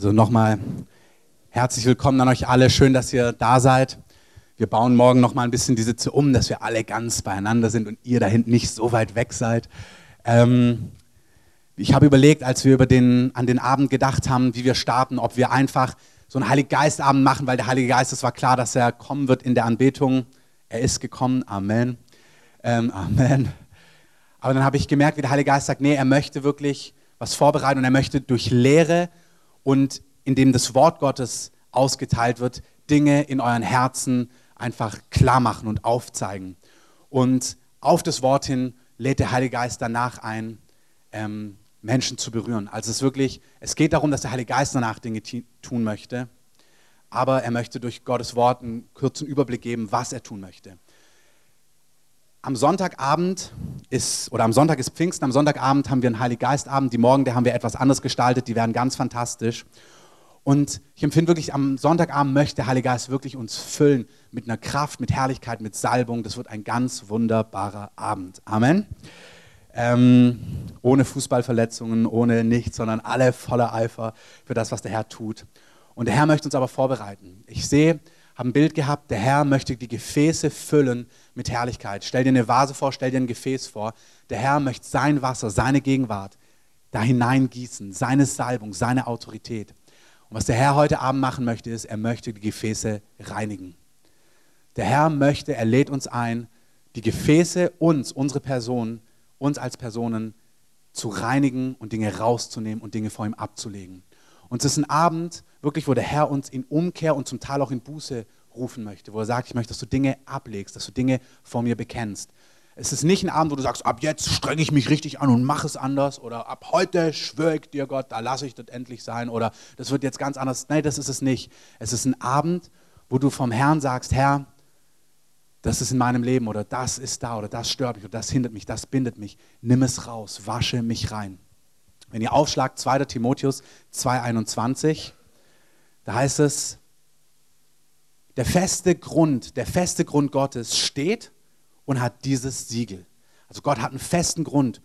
Also nochmal herzlich willkommen an euch alle. Schön, dass ihr da seid. Wir bauen morgen nochmal ein bisschen die Sitze um, dass wir alle ganz beieinander sind und ihr da hinten nicht so weit weg seid. Ähm, ich habe überlegt, als wir über den, an den Abend gedacht haben, wie wir starten, ob wir einfach so einen Heiliggeistabend machen, weil der Heilige Geist, es war klar, dass er kommen wird in der Anbetung. Er ist gekommen. Amen. Ähm, Amen. Aber dann habe ich gemerkt, wie der Heilige Geist sagt, nee, er möchte wirklich was vorbereiten und er möchte durch Lehre und indem das Wort Gottes ausgeteilt wird, Dinge in euren Herzen einfach klar machen und aufzeigen. Und auf das Wort hin lädt der Heilige Geist danach ein, ähm, Menschen zu berühren. Also es ist wirklich, es geht darum, dass der Heilige Geist danach Dinge tun möchte, aber er möchte durch Gottes Wort einen kurzen Überblick geben, was er tun möchte. Am Sonntagabend ist, oder am Sonntag ist Pfingsten, am Sonntagabend haben wir einen Heiliggeistabend. Die Morgen, der haben wir etwas anders gestaltet, die werden ganz fantastisch. Und ich empfinde wirklich, am Sonntagabend möchte der Heilige Geist wirklich uns füllen mit einer Kraft, mit Herrlichkeit, mit Salbung. Das wird ein ganz wunderbarer Abend. Amen. Ähm, ohne Fußballverletzungen, ohne nichts, sondern alle voller Eifer für das, was der Herr tut. Und der Herr möchte uns aber vorbereiten. Ich sehe, habe ein Bild gehabt, der Herr möchte die Gefäße füllen mit Herrlichkeit. Stell dir eine Vase vor, stell dir ein Gefäß vor. Der Herr möchte sein Wasser, seine Gegenwart da hineingießen, seine Salbung, seine Autorität. Und was der Herr heute Abend machen möchte, ist, er möchte die Gefäße reinigen. Der Herr möchte, er lädt uns ein, die Gefäße uns, unsere Personen, uns als Personen zu reinigen und Dinge rauszunehmen und Dinge vor ihm abzulegen. Und es ist ein Abend, wirklich, wo der Herr uns in Umkehr und zum Teil auch in Buße rufen möchte, wo er sagt, ich möchte, dass du Dinge ablegst, dass du Dinge vor mir bekennst. Es ist nicht ein Abend, wo du sagst, ab jetzt strenge ich mich richtig an und mache es anders oder ab heute schwöre ich dir Gott, da lasse ich das endlich sein oder das wird jetzt ganz anders. Nein, das ist es nicht. Es ist ein Abend, wo du vom Herrn sagst, Herr, das ist in meinem Leben oder das ist da oder das stört mich oder das hindert mich, das bindet mich. Nimm es raus, wasche mich rein. Wenn ihr aufschlagt, 2. Timotheus 2,21, da heißt es, der feste Grund, der feste Grund Gottes steht und hat dieses Siegel. Also Gott hat einen festen Grund.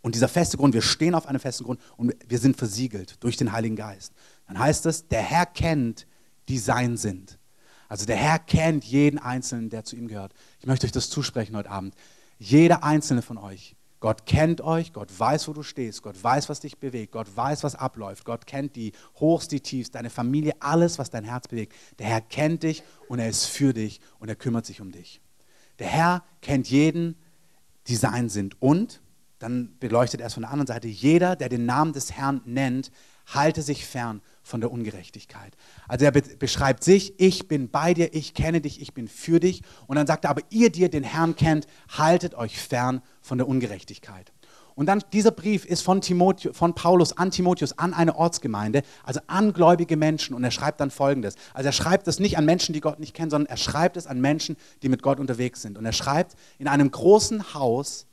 Und dieser feste Grund, wir stehen auf einem festen Grund und wir sind versiegelt durch den Heiligen Geist. Dann heißt es, der Herr kennt, die sein sind. Also der Herr kennt jeden Einzelnen, der zu ihm gehört. Ich möchte euch das zusprechen heute Abend. Jeder Einzelne von euch Gott kennt euch, Gott weiß, wo du stehst, Gott weiß, was dich bewegt, Gott weiß, was abläuft, Gott kennt die Hochs, die Tiefs, deine Familie, alles, was dein Herz bewegt. Der Herr kennt dich und er ist für dich und er kümmert sich um dich. Der Herr kennt jeden, die sein sind. Und, dann beleuchtet er es von der anderen Seite, jeder, der den Namen des Herrn nennt, halte sich fern von der Ungerechtigkeit. Also er be beschreibt sich, ich bin bei dir, ich kenne dich, ich bin für dich. Und dann sagt er, aber ihr, die ihr den Herrn kennt, haltet euch fern von der Ungerechtigkeit. Und dann dieser Brief ist von, Timotheus, von Paulus an Timotheus, an eine Ortsgemeinde, also an gläubige Menschen. Und er schreibt dann Folgendes. Also er schreibt es nicht an Menschen, die Gott nicht kennen, sondern er schreibt es an Menschen, die mit Gott unterwegs sind. Und er schreibt, in einem großen Haus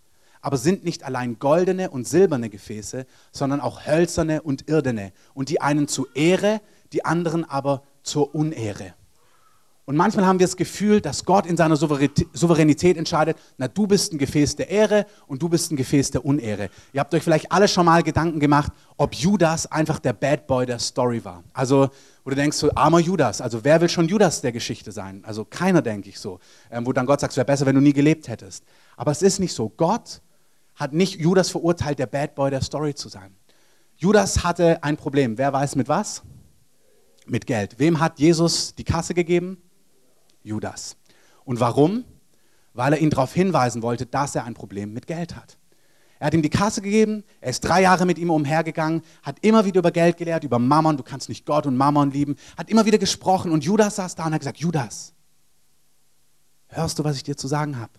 aber sind nicht allein goldene und silberne Gefäße, sondern auch hölzerne und irdene. Und die einen zur Ehre, die anderen aber zur Unehre. Und manchmal haben wir das Gefühl, dass Gott in seiner Souveränität entscheidet, na du bist ein Gefäß der Ehre und du bist ein Gefäß der Unehre. Ihr habt euch vielleicht alle schon mal Gedanken gemacht, ob Judas einfach der Bad Boy der Story war. Also, wo du denkst, so armer Judas, also wer will schon Judas der Geschichte sein? Also keiner, denke ich so. Ähm, wo dann Gott sagt, es wäre besser, wenn du nie gelebt hättest. Aber es ist nicht so. Gott hat nicht Judas verurteilt, der Bad Boy der Story zu sein. Judas hatte ein Problem. Wer weiß mit was? Mit Geld. Wem hat Jesus die Kasse gegeben? Judas. Und warum? Weil er ihn darauf hinweisen wollte, dass er ein Problem mit Geld hat. Er hat ihm die Kasse gegeben, er ist drei Jahre mit ihm umhergegangen, hat immer wieder über Geld gelehrt, über Mammon, du kannst nicht Gott und Mammon lieben, hat immer wieder gesprochen und Judas saß da und hat gesagt, Judas, hörst du, was ich dir zu sagen habe?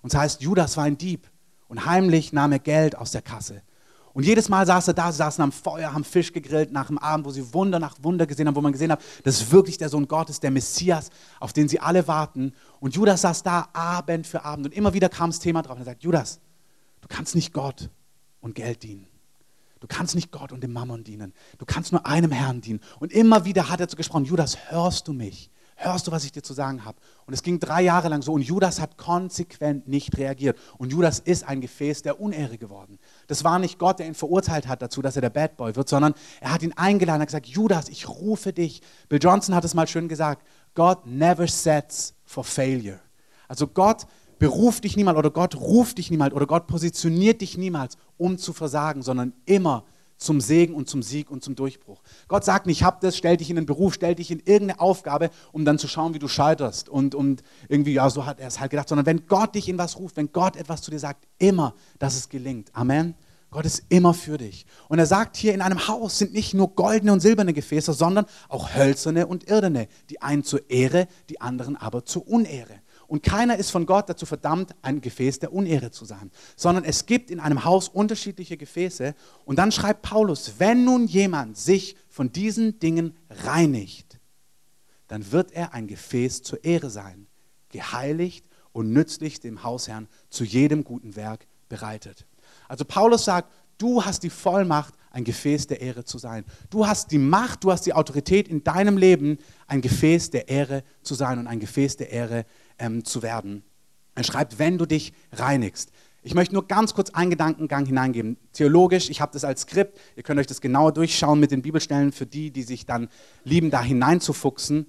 Und das heißt, Judas war ein Dieb. Und heimlich nahm er Geld aus der Kasse. Und jedes Mal saß er da, sie saßen am Feuer, haben Fisch gegrillt nach dem Abend, wo sie Wunder nach Wunder gesehen haben, wo man gesehen hat, das ist wirklich der Sohn Gottes, der Messias, auf den sie alle warten. Und Judas saß da Abend für Abend und immer wieder kam das Thema drauf. Und er sagt, Judas, du kannst nicht Gott und Geld dienen. Du kannst nicht Gott und dem Mammon dienen. Du kannst nur einem Herrn dienen. Und immer wieder hat er zu gesprochen, Judas, hörst du mich? Hörst du, was ich dir zu sagen habe? Und es ging drei Jahre lang so und Judas hat konsequent nicht reagiert. Und Judas ist ein Gefäß der Unehre geworden. Das war nicht Gott, der ihn verurteilt hat dazu, dass er der Bad Boy wird, sondern er hat ihn eingeladen, hat gesagt, Judas, ich rufe dich. Bill Johnson hat es mal schön gesagt, God never sets for failure. Also Gott beruft dich niemals oder Gott ruft dich niemals oder Gott positioniert dich niemals, um zu versagen, sondern immer zum Segen und zum Sieg und zum Durchbruch. Gott sagt nicht, hab das, stell dich in den Beruf, stell dich in irgendeine Aufgabe, um dann zu schauen, wie du scheiterst. Und, und irgendwie, ja, so hat er es halt gedacht, sondern wenn Gott dich in was ruft, wenn Gott etwas zu dir sagt, immer, dass es gelingt. Amen. Gott ist immer für dich. Und er sagt hier, in einem Haus sind nicht nur goldene und silberne Gefäße, sondern auch hölzerne und irdene. Die einen zur Ehre, die anderen aber zur Unehre. Und keiner ist von Gott dazu verdammt, ein Gefäß der Unehre zu sein, sondern es gibt in einem Haus unterschiedliche Gefäße. Und dann schreibt Paulus, wenn nun jemand sich von diesen Dingen reinigt, dann wird er ein Gefäß zur Ehre sein, geheiligt und nützlich dem Hausherrn zu jedem guten Werk bereitet. Also Paulus sagt, du hast die Vollmacht, ein Gefäß der Ehre zu sein. Du hast die Macht, du hast die Autorität in deinem Leben, ein Gefäß der Ehre zu sein und ein Gefäß der Ehre ähm, zu werden. Er schreibt, wenn du dich reinigst. Ich möchte nur ganz kurz einen Gedankengang hineingeben. Theologisch, ich habe das als Skript, ihr könnt euch das genauer durchschauen mit den Bibelstellen für die, die sich dann lieben, da hineinzufuchsen.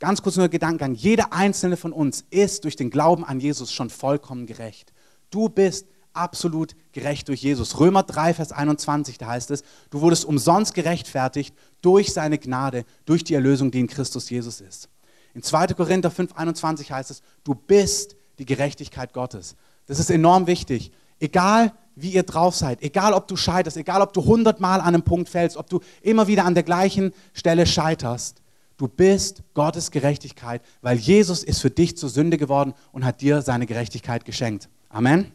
Ganz kurz nur Gedankengang. Jeder einzelne von uns ist durch den Glauben an Jesus schon vollkommen gerecht. Du bist absolut gerecht durch Jesus. Römer 3, Vers 21, da heißt es, du wurdest umsonst gerechtfertigt durch seine Gnade, durch die Erlösung, die in Christus Jesus ist. In 2. Korinther 5, 21 heißt es, du bist die Gerechtigkeit Gottes. Das ist enorm wichtig. Egal, wie ihr drauf seid, egal, ob du scheiterst, egal, ob du hundertmal an einem Punkt fällst, ob du immer wieder an der gleichen Stelle scheiterst, du bist Gottes Gerechtigkeit, weil Jesus ist für dich zur Sünde geworden und hat dir seine Gerechtigkeit geschenkt. Amen.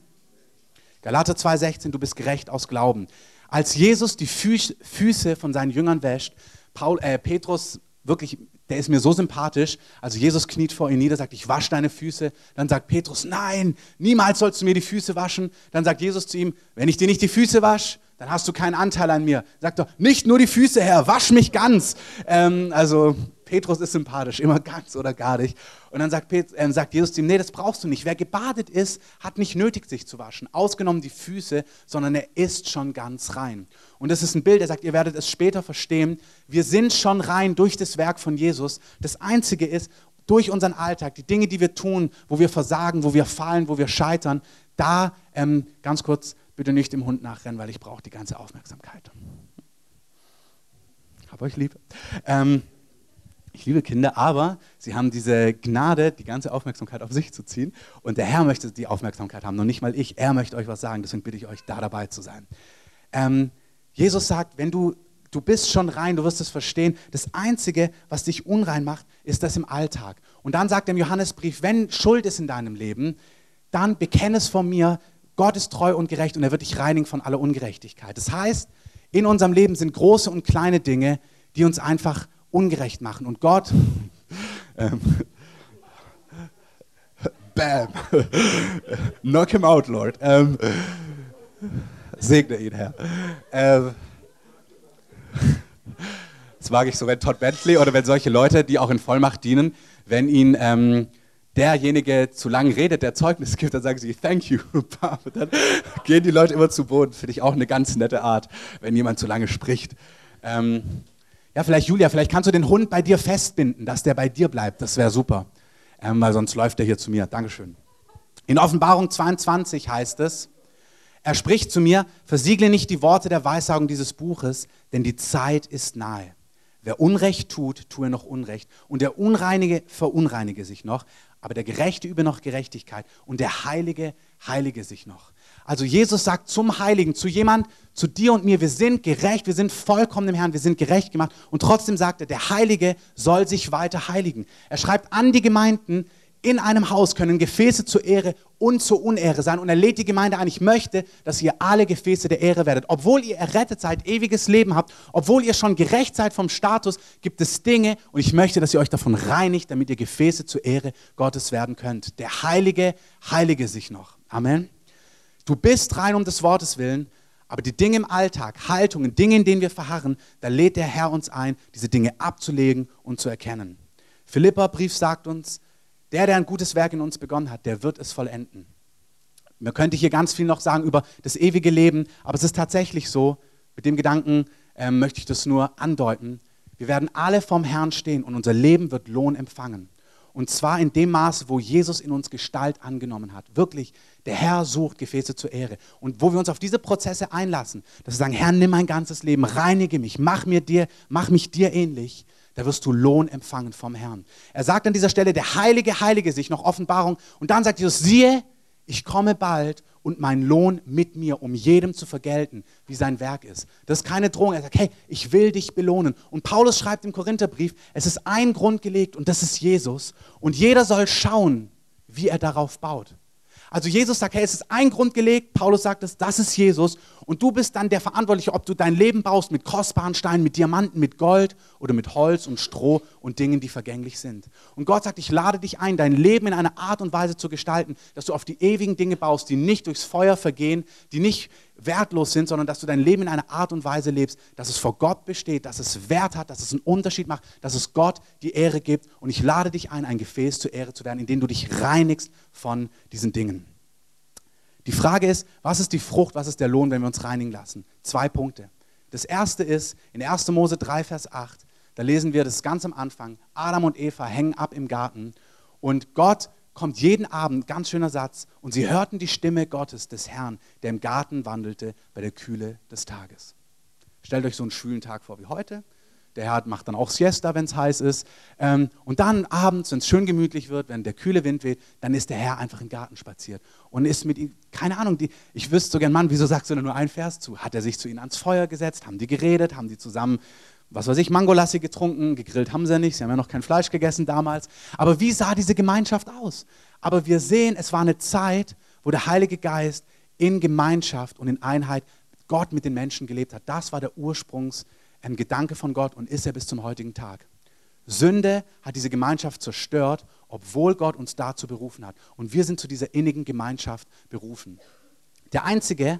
Galater 2,16, du bist gerecht aus Glauben. Als Jesus die Füße von seinen Jüngern wäscht, Paul, äh, Petrus wirklich der ist mir so sympathisch. Also Jesus kniet vor ihm nieder, sagt, ich wasche deine Füße. Dann sagt Petrus, nein, niemals sollst du mir die Füße waschen. Dann sagt Jesus zu ihm, wenn ich dir nicht die Füße wasche, dann hast du keinen Anteil an mir. Sagt doch, nicht nur die Füße, Herr, wasch mich ganz. Ähm, also Petrus ist sympathisch, immer ganz oder gar nicht. Und dann sagt, Pet äh, sagt Jesus ihm, nee, das brauchst du nicht. Wer gebadet ist, hat nicht nötig, sich zu waschen. Ausgenommen die Füße, sondern er ist schon ganz rein. Und das ist ein Bild, er sagt, ihr werdet es später verstehen. Wir sind schon rein durch das Werk von Jesus. Das Einzige ist, durch unseren Alltag, die Dinge, die wir tun, wo wir versagen, wo wir fallen, wo wir scheitern, da ähm, ganz kurz bitte nicht dem Hund nachrennen, weil ich brauche die ganze Aufmerksamkeit. Hab euch lieb. Ähm, ich liebe Kinder, aber sie haben diese Gnade, die ganze Aufmerksamkeit auf sich zu ziehen. Und der Herr möchte die Aufmerksamkeit haben, noch nicht mal ich. Er möchte euch was sagen, deswegen bitte ich euch, da dabei zu sein. Ähm, Jesus sagt, wenn du, du bist schon rein, du wirst es verstehen. Das Einzige, was dich unrein macht, ist das im Alltag. Und dann sagt er im Johannesbrief, wenn Schuld ist in deinem Leben, dann bekenne es von mir, Gott ist treu und gerecht und er wird dich reinigen von aller Ungerechtigkeit. Das heißt, in unserem Leben sind große und kleine Dinge, die uns einfach ungerecht machen. Und Gott, ähm, bam, knock him out, Lord. Ähm, segne ihn, Herr. Ähm, das mag ich so, wenn Todd Bentley oder wenn solche Leute, die auch in Vollmacht dienen, wenn ihn ähm, derjenige zu lange redet, der Zeugnis gibt, dann sagen sie, thank you. dann gehen die Leute immer zu Boden. Finde ich auch eine ganz nette Art, wenn jemand zu lange spricht. Ähm, ja, vielleicht Julia, vielleicht kannst du den Hund bei dir festbinden, dass der bei dir bleibt. Das wäre super. Ähm, weil sonst läuft er hier zu mir. Dankeschön. In Offenbarung 22 heißt es, er spricht zu mir, versiegle nicht die Worte der Weissagung dieses Buches, denn die Zeit ist nahe. Wer Unrecht tut, tue noch Unrecht. Und der Unreinige verunreinige sich noch, aber der Gerechte übe noch Gerechtigkeit. Und der Heilige heilige sich noch. Also Jesus sagt zum Heiligen, zu jemand, zu dir und mir, wir sind gerecht, wir sind vollkommen im Herrn, wir sind gerecht gemacht. Und trotzdem sagt er, der Heilige soll sich weiter heiligen. Er schreibt an die Gemeinden, in einem Haus können Gefäße zur Ehre und zur Unehre sein. Und er lädt die Gemeinde ein, ich möchte, dass ihr alle Gefäße der Ehre werdet. Obwohl ihr errettet seid, ewiges Leben habt, obwohl ihr schon gerecht seid vom Status, gibt es Dinge und ich möchte, dass ihr euch davon reinigt, damit ihr Gefäße zur Ehre Gottes werden könnt. Der Heilige heilige sich noch. Amen. Du bist rein um des Wortes willen, aber die Dinge im Alltag, Haltungen, Dinge, in denen wir verharren, da lädt der Herr uns ein, diese Dinge abzulegen und zu erkennen. Philippa-Brief sagt uns, der, der ein gutes Werk in uns begonnen hat, der wird es vollenden. Man könnte hier ganz viel noch sagen über das ewige Leben, aber es ist tatsächlich so, mit dem Gedanken äh, möchte ich das nur andeuten. Wir werden alle vom Herrn stehen und unser Leben wird Lohn empfangen. Und zwar in dem Maße, wo Jesus in uns Gestalt angenommen hat. Wirklich, der Herr sucht Gefäße zur Ehre. Und wo wir uns auf diese Prozesse einlassen, dass wir sagen, Herr, nimm mein ganzes Leben, reinige mich, mach, mir dir, mach mich dir ähnlich, da wirst du Lohn empfangen vom Herrn. Er sagt an dieser Stelle, der Heilige, Heilige sich, noch Offenbarung. Und dann sagt Jesus, siehe, ich komme bald und mein Lohn mit mir, um jedem zu vergelten, wie sein Werk ist. Das ist keine Drohung. Er sagt, hey, ich will dich belohnen. Und Paulus schreibt im Korintherbrief, es ist ein Grund gelegt und das ist Jesus. Und jeder soll schauen, wie er darauf baut. Also Jesus sagt, hey, es ist ein Grund gelegt, Paulus sagt es, das ist Jesus und du bist dann der Verantwortliche, ob du dein Leben baust mit kostbaren Steinen, mit Diamanten, mit Gold oder mit Holz und Stroh und Dingen, die vergänglich sind. Und Gott sagt, ich lade dich ein, dein Leben in einer Art und Weise zu gestalten, dass du auf die ewigen Dinge baust, die nicht durchs Feuer vergehen, die nicht wertlos sind, sondern dass du dein Leben in einer Art und Weise lebst, dass es vor Gott besteht, dass es Wert hat, dass es einen Unterschied macht, dass es Gott die Ehre gibt. Und ich lade dich ein, ein Gefäß zur Ehre zu werden, indem du dich reinigst von diesen Dingen. Die Frage ist, was ist die Frucht, was ist der Lohn, wenn wir uns reinigen lassen? Zwei Punkte. Das erste ist in 1. Mose 3, Vers 8, da lesen wir das ganz am Anfang. Adam und Eva hängen ab im Garten und Gott kommt jeden Abend, ganz schöner Satz, und sie hörten die Stimme Gottes, des Herrn, der im Garten wandelte bei der Kühle des Tages. Stellt euch so einen schwülen Tag vor wie heute. Der Herr macht dann auch Siesta, wenn es heiß ist. Ähm, und dann abends, wenn es schön gemütlich wird, wenn der kühle Wind weht, dann ist der Herr einfach im Garten spaziert und ist mit ihm, keine Ahnung, die, ich wüsste so gern, Mann, wieso sagst du denn nur ein Vers zu? Hat er sich zu ihnen ans Feuer gesetzt? Haben die geredet? Haben die zusammen, was weiß ich, Mangolassi getrunken? Gegrillt haben sie nicht, sie haben ja noch kein Fleisch gegessen damals. Aber wie sah diese Gemeinschaft aus? Aber wir sehen, es war eine Zeit, wo der Heilige Geist in Gemeinschaft und in Einheit Gott mit den Menschen gelebt hat. Das war der Ursprungs- ein Gedanke von Gott und ist er bis zum heutigen Tag. Sünde hat diese Gemeinschaft zerstört, obwohl Gott uns dazu berufen hat. Und wir sind zu dieser innigen Gemeinschaft berufen. Der Einzige,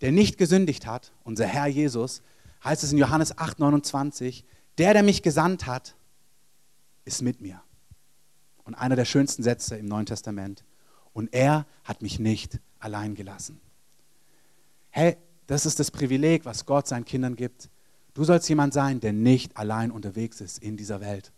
der nicht gesündigt hat, unser Herr Jesus, heißt es in Johannes 8, 29, der, der mich gesandt hat, ist mit mir. Und einer der schönsten Sätze im Neuen Testament. Und er hat mich nicht allein gelassen. Hey, das ist das Privileg, was Gott seinen Kindern gibt. Du sollst jemand sein, der nicht allein unterwegs ist in dieser Welt.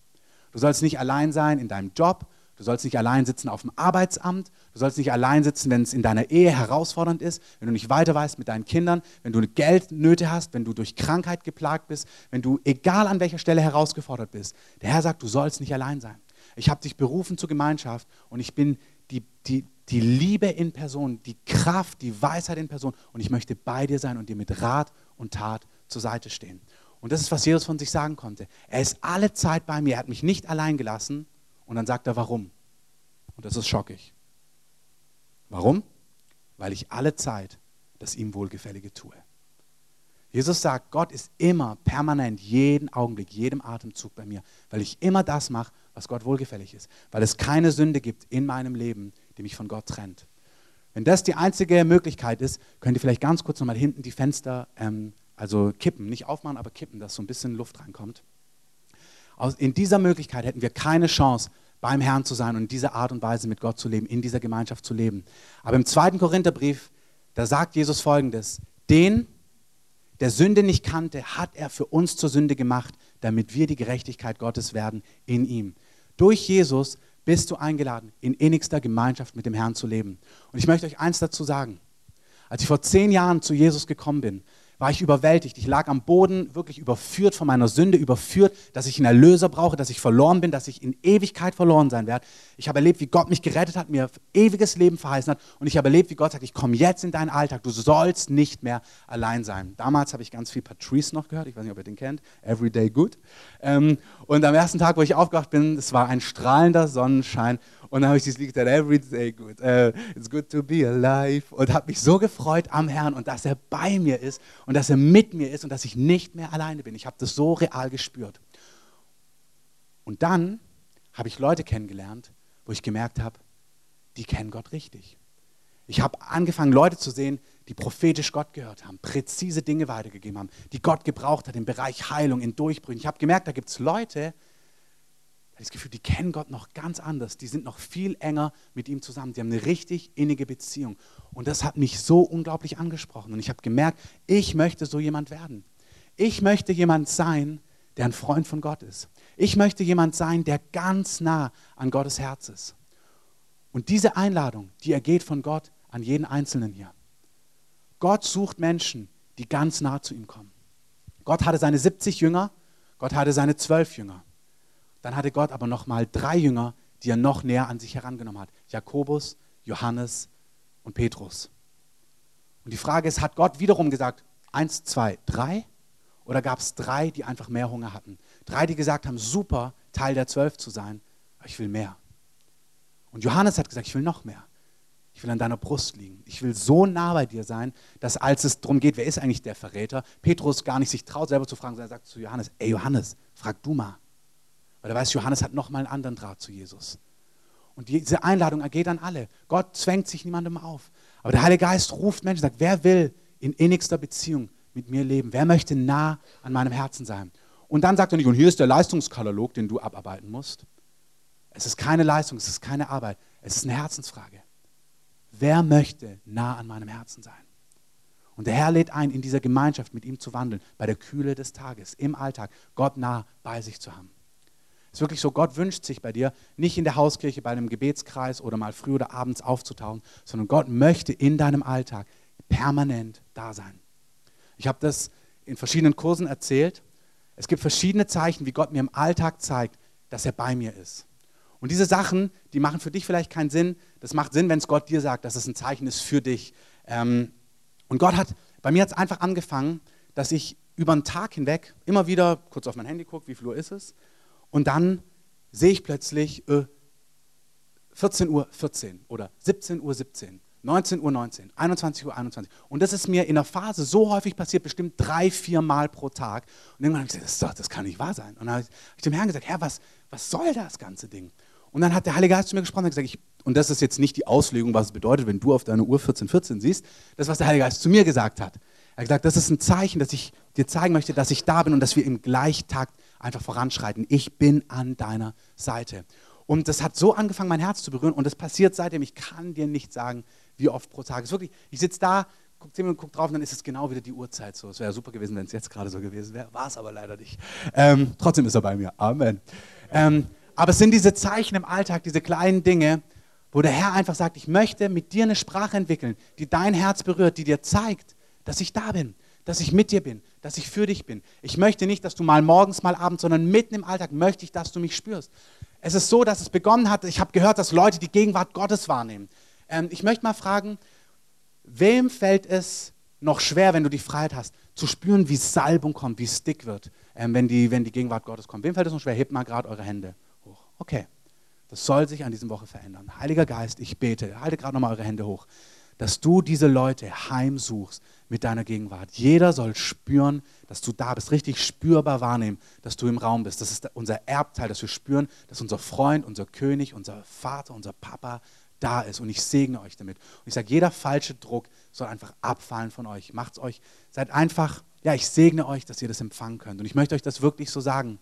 Du sollst nicht allein sein in deinem Job. Du sollst nicht allein sitzen auf dem Arbeitsamt. Du sollst nicht allein sitzen, wenn es in deiner Ehe herausfordernd ist, wenn du nicht weiter weißt mit deinen Kindern, wenn du Geldnöte hast, wenn du durch Krankheit geplagt bist, wenn du egal an welcher Stelle herausgefordert bist. Der Herr sagt, du sollst nicht allein sein. Ich habe dich berufen zur Gemeinschaft und ich bin die, die, die Liebe in Person, die Kraft, die Weisheit in Person und ich möchte bei dir sein und dir mit Rat und Tat zur Seite stehen. Und das ist, was Jesus von sich sagen konnte. Er ist alle Zeit bei mir, er hat mich nicht allein gelassen. Und dann sagt er, warum? Und das ist schockig. Warum? Weil ich alle Zeit das ihm Wohlgefällige tue. Jesus sagt, Gott ist immer permanent, jeden Augenblick, jedem Atemzug bei mir, weil ich immer das mache, was Gott wohlgefällig ist. Weil es keine Sünde gibt in meinem Leben, die mich von Gott trennt. Wenn das die einzige Möglichkeit ist, könnt ihr vielleicht ganz kurz nochmal hinten die Fenster ähm, also kippen, nicht aufmachen, aber kippen, dass so ein bisschen Luft reinkommt. In dieser Möglichkeit hätten wir keine Chance, beim Herrn zu sein und in dieser Art und Weise mit Gott zu leben, in dieser Gemeinschaft zu leben. Aber im zweiten Korintherbrief, da sagt Jesus folgendes: Den, der Sünde nicht kannte, hat er für uns zur Sünde gemacht, damit wir die Gerechtigkeit Gottes werden in ihm. Durch Jesus bist du eingeladen, in innigster Gemeinschaft mit dem Herrn zu leben. Und ich möchte euch eins dazu sagen. Als ich vor zehn Jahren zu Jesus gekommen bin, war ich überwältigt. Ich lag am Boden, wirklich überführt von meiner Sünde, überführt, dass ich einen Erlöser brauche, dass ich verloren bin, dass ich in Ewigkeit verloren sein werde. Ich habe erlebt, wie Gott mich gerettet hat, mir ewiges Leben verheißen hat. Und ich habe erlebt, wie Gott sagt, ich komme jetzt in deinen Alltag. Du sollst nicht mehr allein sein. Damals habe ich ganz viel Patrice noch gehört. Ich weiß nicht, ob ihr den kennt. Everyday Good. Ähm, und am ersten Tag, wo ich aufgewacht bin, es war ein strahlender Sonnenschein. Und dann habe ich dieses Lied gesagt, every day good, uh, it's good to be alive. Und habe mich so gefreut am Herrn und dass er bei mir ist und dass er mit mir ist und dass ich nicht mehr alleine bin. Ich habe das so real gespürt. Und dann habe ich Leute kennengelernt, wo ich gemerkt habe, die kennen Gott richtig. Ich habe angefangen, Leute zu sehen, die prophetisch Gott gehört haben, präzise Dinge weitergegeben haben, die Gott gebraucht hat im Bereich Heilung, in Durchbrüchen. Ich habe gemerkt, da gibt es Leute, habe das Gefühl, die kennen Gott noch ganz anders. Die sind noch viel enger mit ihm zusammen. Die haben eine richtig innige Beziehung. Und das hat mich so unglaublich angesprochen. Und ich habe gemerkt, ich möchte so jemand werden. Ich möchte jemand sein, der ein Freund von Gott ist. Ich möchte jemand sein, der ganz nah an Gottes Herz ist. Und diese Einladung, die ergeht von Gott an jeden Einzelnen hier. Gott sucht Menschen, die ganz nah zu ihm kommen. Gott hatte seine 70 Jünger, Gott hatte seine 12 Jünger. Dann hatte Gott aber nochmal drei Jünger, die er noch näher an sich herangenommen hat. Jakobus, Johannes und Petrus. Und die Frage ist, hat Gott wiederum gesagt, eins, zwei, drei? Oder gab es drei, die einfach mehr Hunger hatten? Drei, die gesagt haben, super, Teil der zwölf zu sein, aber ich will mehr. Und Johannes hat gesagt, ich will noch mehr. Ich will an deiner Brust liegen. Ich will so nah bei dir sein, dass als es darum geht, wer ist eigentlich der Verräter, Petrus gar nicht sich traut, selber zu fragen, sondern er sagt zu Johannes, ey Johannes, frag du mal. Weil er weiß, Johannes hat nochmal einen anderen Draht zu Jesus. Und diese Einladung ergeht an alle. Gott zwängt sich niemandem auf. Aber der Heilige Geist ruft Menschen, sagt, wer will in innigster Beziehung mit mir leben? Wer möchte nah an meinem Herzen sein? Und dann sagt er nicht, und hier ist der Leistungskatalog, den du abarbeiten musst. Es ist keine Leistung, es ist keine Arbeit, es ist eine Herzensfrage. Wer möchte nah an meinem Herzen sein? Und der Herr lädt ein, in dieser Gemeinschaft mit ihm zu wandeln, bei der Kühle des Tages, im Alltag, Gott nah bei sich zu haben. Ist wirklich so, Gott wünscht sich bei dir, nicht in der Hauskirche bei einem Gebetskreis oder mal früh oder abends aufzutauchen, sondern Gott möchte in deinem Alltag permanent da sein. Ich habe das in verschiedenen Kursen erzählt. Es gibt verschiedene Zeichen, wie Gott mir im Alltag zeigt, dass er bei mir ist. Und diese Sachen, die machen für dich vielleicht keinen Sinn. Das macht Sinn, wenn es Gott dir sagt, dass es ein Zeichen ist für dich. Ähm, und Gott hat, bei mir hat es einfach angefangen, dass ich über einen Tag hinweg immer wieder kurz auf mein Handy gucke, wie viel Uhr ist es, und dann sehe ich plötzlich äh, 14 Uhr 14 oder 17 Uhr 17, 19 Uhr 19, 21 Uhr 21. Und das ist mir in der Phase so häufig passiert, bestimmt drei, vier Mal pro Tag. Und irgendwann habe ich gesagt, das, doch, das kann nicht wahr sein. Und dann habe ich, hab ich dem Herrn gesagt, Herr, was, was soll das ganze Ding? Und dann hat der Heilige Geist zu mir gesprochen und gesagt, ich, und das ist jetzt nicht die Auslegung, was es bedeutet, wenn du auf deine Uhr 1414 14 siehst, das, was der Heilige Geist zu mir gesagt hat. Er hat gesagt, das ist ein Zeichen, dass ich dir zeigen möchte, dass ich da bin und dass wir im Gleichtakt einfach voranschreiten. Ich bin an deiner Seite. Und das hat so angefangen, mein Herz zu berühren. Und das passiert seitdem. Ich kann dir nicht sagen, wie oft pro Tag. Es ist wirklich, ich sitze da, gucke zehn Minuten, gucke drauf und dann ist es genau wieder die Uhrzeit. So, es wäre super gewesen, wenn es jetzt gerade so gewesen wäre. War es aber leider nicht. Ähm, trotzdem ist er bei mir. Amen. Ähm, aber es sind diese Zeichen im Alltag, diese kleinen Dinge, wo der Herr einfach sagt, ich möchte mit dir eine Sprache entwickeln, die dein Herz berührt, die dir zeigt, dass ich da bin, dass ich mit dir bin, dass ich für dich bin. Ich möchte nicht, dass du mal morgens, mal abends, sondern mitten im Alltag möchte ich, dass du mich spürst. Es ist so, dass es begonnen hat, ich habe gehört, dass Leute die Gegenwart Gottes wahrnehmen. Ähm, ich möchte mal fragen, wem fällt es noch schwer, wenn du die Freiheit hast, zu spüren, wie Salbung kommt, wie es dick wird, ähm, wenn, die, wenn die Gegenwart Gottes kommt? Wem fällt es noch schwer? Hebt mal gerade eure Hände hoch. Okay, das soll sich an diesem Woche verändern. Heiliger Geist, ich bete, halte gerade nochmal eure Hände hoch, dass du diese Leute heimsuchst mit deiner Gegenwart. Jeder soll spüren, dass du da bist, richtig spürbar wahrnehmen, dass du im Raum bist. Das ist unser Erbteil, dass wir spüren, dass unser Freund, unser König, unser Vater, unser Papa da ist. Und ich segne euch damit. Und ich sage, jeder falsche Druck soll einfach abfallen von euch. Macht's euch, seid einfach, ja, ich segne euch, dass ihr das empfangen könnt. Und ich möchte euch das wirklich so sagen.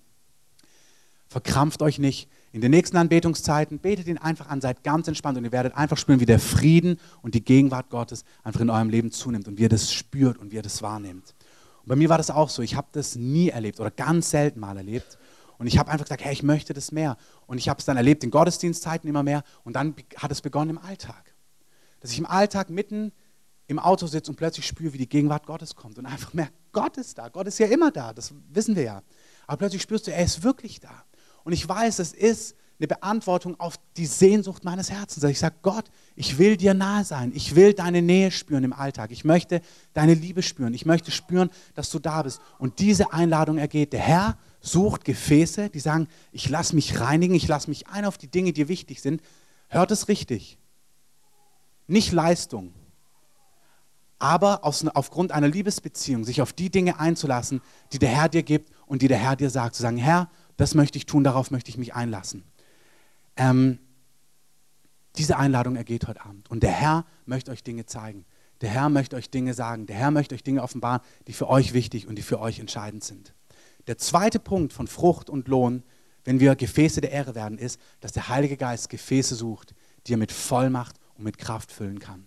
Verkrampft euch nicht. In den nächsten Anbetungszeiten betet ihn einfach an, seid ganz entspannt und ihr werdet einfach spüren, wie der Frieden und die Gegenwart Gottes einfach in eurem Leben zunimmt und wie ihr das spürt und wie ihr das wahrnehmt. Und bei mir war das auch so. Ich habe das nie erlebt oder ganz selten mal erlebt. Und ich habe einfach gesagt, hey, ich möchte das mehr. Und ich habe es dann erlebt in Gottesdienstzeiten immer mehr. Und dann hat es begonnen im Alltag. Dass ich im Alltag mitten im Auto sitze und plötzlich spüre, wie die Gegenwart Gottes kommt. Und einfach merke, Gott ist da. Gott ist ja immer da. Das wissen wir ja. Aber plötzlich spürst du, er ist wirklich da. Und ich weiß, es ist eine Beantwortung auf die Sehnsucht meines Herzens. Ich sage, Gott, ich will dir nahe sein. Ich will deine Nähe spüren im Alltag. Ich möchte deine Liebe spüren. Ich möchte spüren, dass du da bist. Und diese Einladung ergeht. Der Herr sucht Gefäße, die sagen, ich lasse mich reinigen, ich lasse mich ein auf die Dinge, die wichtig sind. Hört es richtig. Nicht Leistung, aber aus, aufgrund einer Liebesbeziehung sich auf die Dinge einzulassen, die der Herr dir gibt und die der Herr dir sagt. Zu sagen, Herr, das möchte ich tun, darauf möchte ich mich einlassen. Ähm, diese Einladung ergeht heute Abend. Und der Herr möchte euch Dinge zeigen. Der Herr möchte euch Dinge sagen. Der Herr möchte euch Dinge offenbaren, die für euch wichtig und die für euch entscheidend sind. Der zweite Punkt von Frucht und Lohn, wenn wir Gefäße der Ehre werden, ist, dass der Heilige Geist Gefäße sucht, die er mit Vollmacht und mit Kraft füllen kann.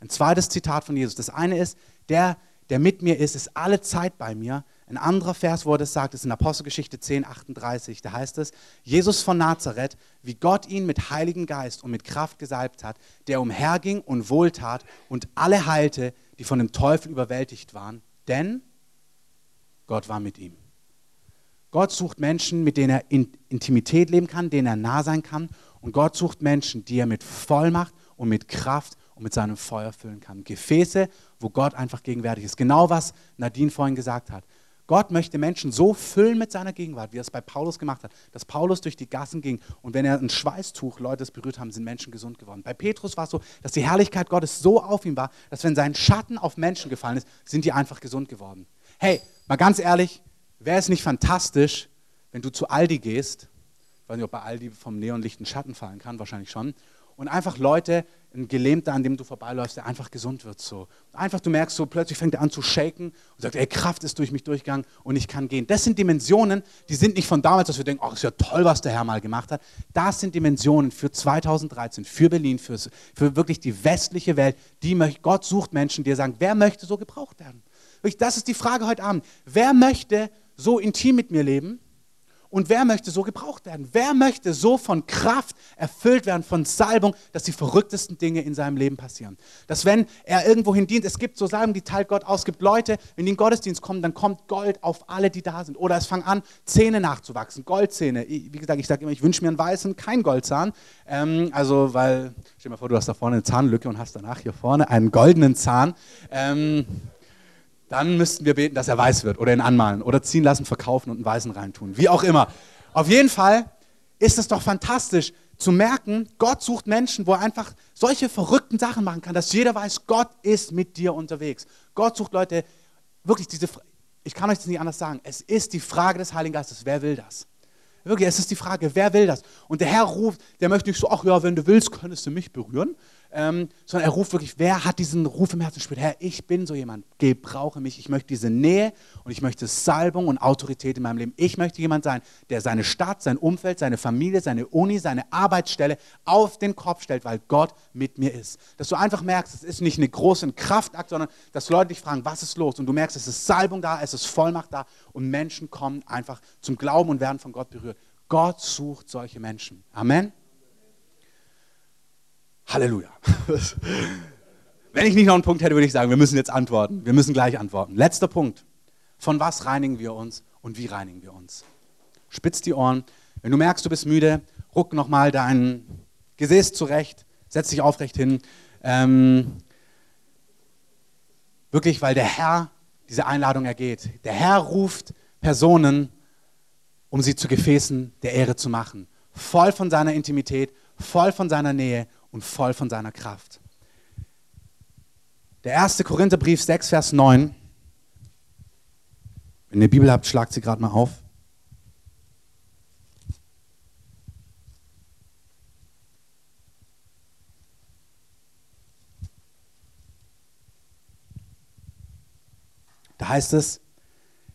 Ein zweites Zitat von Jesus. Das eine ist, der, der mit mir ist, ist alle Zeit bei mir. Ein anderer Vers, wo er das sagt, ist in Apostelgeschichte 10, 38. Da heißt es, Jesus von Nazareth, wie Gott ihn mit Heiligen Geist und mit Kraft gesalbt hat, der umherging und wohltat und alle heilte, die von dem Teufel überwältigt waren. Denn Gott war mit ihm. Gott sucht Menschen, mit denen er in Intimität leben kann, denen er nah sein kann. Und Gott sucht Menschen, die er mit Vollmacht und mit Kraft und mit seinem Feuer füllen kann. Gefäße, wo Gott einfach gegenwärtig ist. Genau was Nadine vorhin gesagt hat. Gott möchte Menschen so füllen mit seiner Gegenwart, wie er es bei Paulus gemacht hat, dass Paulus durch die Gassen ging und wenn er ein Schweißtuch Leute es berührt haben, sind Menschen gesund geworden. Bei Petrus war es so, dass die Herrlichkeit Gottes so auf ihm war, dass wenn sein Schatten auf Menschen gefallen ist, sind die einfach gesund geworden. Hey, mal ganz ehrlich, wäre es nicht fantastisch, wenn du zu Aldi gehst, ich weiß nicht, ob bei Aldi vom Neonlicht ein Schatten fallen kann, wahrscheinlich schon, und einfach Leute, ein Gelähmter, an dem du vorbeiläufst, der einfach gesund wird so. einfach du merkst so, plötzlich fängt er an zu shaken und sagt, ey, Kraft ist durch mich durchgegangen und ich kann gehen. Das sind Dimensionen, die sind nicht von damals, dass wir denken, ach, ist ja toll, was der Herr mal gemacht hat. Das sind Dimensionen für 2013, für Berlin, für, für wirklich die westliche Welt. Die möchte, Gott sucht Menschen, die sagen, wer möchte so gebraucht werden? Das ist die Frage heute Abend. Wer möchte so intim mit mir leben? Und wer möchte so gebraucht werden? Wer möchte so von Kraft erfüllt werden, von Salbung, dass die verrücktesten Dinge in seinem Leben passieren? Dass wenn er irgendwohin dient, es gibt so Salben, die teilt Gott aus, es gibt Leute, wenn die in den Gottesdienst kommen, dann kommt Gold auf alle, die da sind. Oder es fangen an, Zähne nachzuwachsen, Goldzähne. Wie gesagt, ich sage immer, ich wünsche mir einen weißen, keinen Goldzahn. Ähm, also, weil, stell dir mal vor, du hast da vorne eine Zahnlücke und hast danach hier vorne einen goldenen Zahn. Ähm, dann müssten wir beten, dass er weiß wird oder ihn anmalen oder ziehen lassen, verkaufen und einen Weißen reintun. Wie auch immer. Auf jeden Fall ist es doch fantastisch zu merken, Gott sucht Menschen, wo er einfach solche verrückten Sachen machen kann, dass jeder weiß, Gott ist mit dir unterwegs. Gott sucht Leute, wirklich diese, ich kann euch das nicht anders sagen, es ist die Frage des Heiligen Geistes, wer will das? Wirklich, es ist die Frage, wer will das? Und der Herr ruft, der möchte nicht so, ach ja, wenn du willst, könntest du mich berühren, ähm, sondern er ruft wirklich, wer hat diesen Ruf im Herzen spürt, Herr, ich bin so jemand, gebrauche mich, ich möchte diese Nähe und ich möchte Salbung und Autorität in meinem Leben. Ich möchte jemand sein, der seine Stadt, sein Umfeld, seine Familie, seine Uni, seine Arbeitsstelle auf den Kopf stellt, weil Gott mit mir ist. Dass du einfach merkst, es ist nicht eine große Kraftakt, sondern dass Leute dich fragen, was ist los? Und du merkst, es ist Salbung da, es ist Vollmacht da und Menschen kommen einfach zum Glauben und werden von Gott berührt. Gott sucht solche Menschen. Amen. Halleluja. Wenn ich nicht noch einen Punkt hätte, würde ich sagen, wir müssen jetzt antworten. Wir müssen gleich antworten. Letzter Punkt. Von was reinigen wir uns und wie reinigen wir uns? Spitz die Ohren. Wenn du merkst, du bist müde, ruck nochmal dein Gesäß zurecht, setz dich aufrecht hin. Ähm, wirklich, weil der Herr diese Einladung ergeht. Der Herr ruft Personen, um sie zu Gefäßen der Ehre zu machen. Voll von seiner Intimität, voll von seiner Nähe und voll von seiner Kraft. Der erste Korintherbrief 6, Vers 9. Wenn ihr Bibel habt, schlagt sie gerade mal auf. Da heißt es,